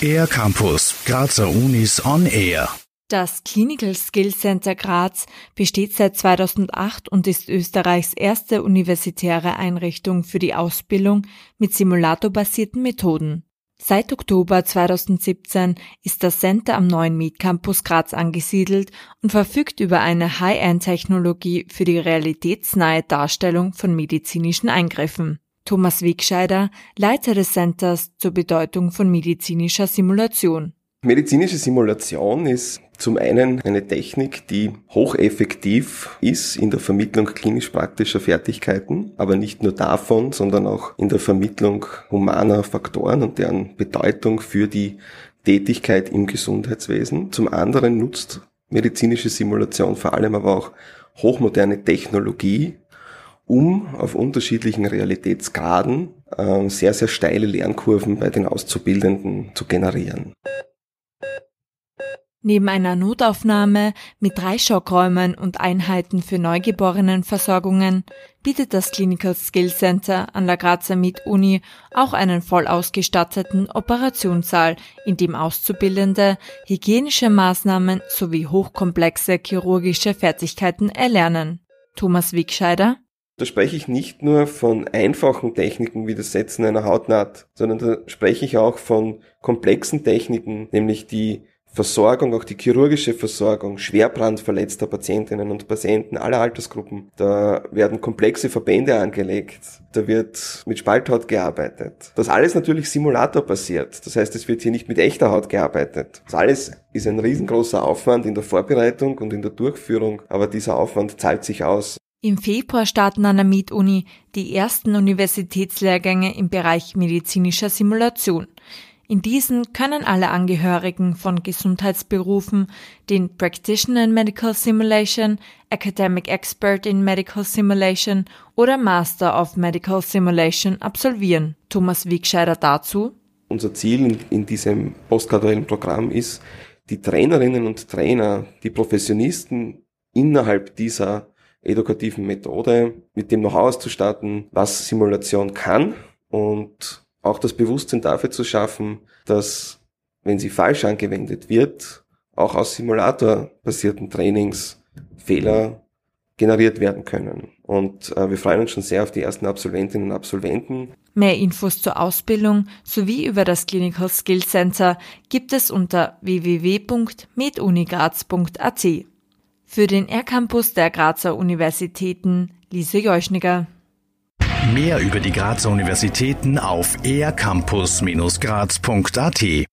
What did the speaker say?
Air Campus, Grazer Unis on Air. Das Clinical Skill Center Graz besteht seit 2008 und ist Österreichs erste universitäre Einrichtung für die Ausbildung mit simulatorbasierten Methoden. Seit Oktober 2017 ist das Center am neuen Med Campus Graz angesiedelt und verfügt über eine High-End-Technologie für die realitätsnahe Darstellung von medizinischen Eingriffen. Thomas Wegscheider, Leiter des Centers zur Bedeutung von medizinischer Simulation. Medizinische Simulation ist zum einen eine Technik, die hocheffektiv ist in der Vermittlung klinisch-praktischer Fertigkeiten, aber nicht nur davon, sondern auch in der Vermittlung humaner Faktoren und deren Bedeutung für die Tätigkeit im Gesundheitswesen. Zum anderen nutzt medizinische Simulation vor allem aber auch hochmoderne Technologie, um auf unterschiedlichen Realitätsgraden äh, sehr, sehr steile Lernkurven bei den Auszubildenden zu generieren. Neben einer Notaufnahme mit drei Schockräumen und Einheiten für Neugeborenenversorgungen bietet das Clinical Skill Center an der Grazer Mit-Uni auch einen voll ausgestatteten Operationssaal, in dem Auszubildende hygienische Maßnahmen sowie hochkomplexe chirurgische Fertigkeiten erlernen. Thomas Wegscheider da spreche ich nicht nur von einfachen Techniken wie das Setzen einer Hautnaht, sondern da spreche ich auch von komplexen Techniken, nämlich die Versorgung, auch die chirurgische Versorgung schwerbrandverletzter Patientinnen und Patienten aller Altersgruppen. Da werden komplexe Verbände angelegt. Da wird mit Spalthaut gearbeitet. Das alles natürlich simulatorbasiert. Das heißt, es wird hier nicht mit echter Haut gearbeitet. Das alles ist ein riesengroßer Aufwand in der Vorbereitung und in der Durchführung, aber dieser Aufwand zahlt sich aus. Im Februar starten an der MIT-Uni die ersten Universitätslehrgänge im Bereich medizinischer Simulation. In diesen können alle Angehörigen von Gesundheitsberufen den Practitioner in Medical Simulation, Academic Expert in Medical Simulation oder Master of Medical Simulation absolvieren. Thomas Wegscheider dazu. Unser Ziel in diesem postgraduellen Programm ist, die Trainerinnen und Trainer, die Professionisten innerhalb dieser edukativen Methode mit dem Know-how auszustatten, was Simulation kann und auch das Bewusstsein dafür zu schaffen, dass, wenn sie falsch angewendet wird, auch aus simulatorbasierten Trainings Fehler generiert werden können. Und äh, wir freuen uns schon sehr auf die ersten Absolventinnen und Absolventen. Mehr Infos zur Ausbildung sowie über das Clinical Skill Center gibt es unter www.medunigraz.at. Für den R-Campus der Grazer Universitäten Lise Jeuschniger. Mehr über die Grazer Universitäten auf ercampus-graz.at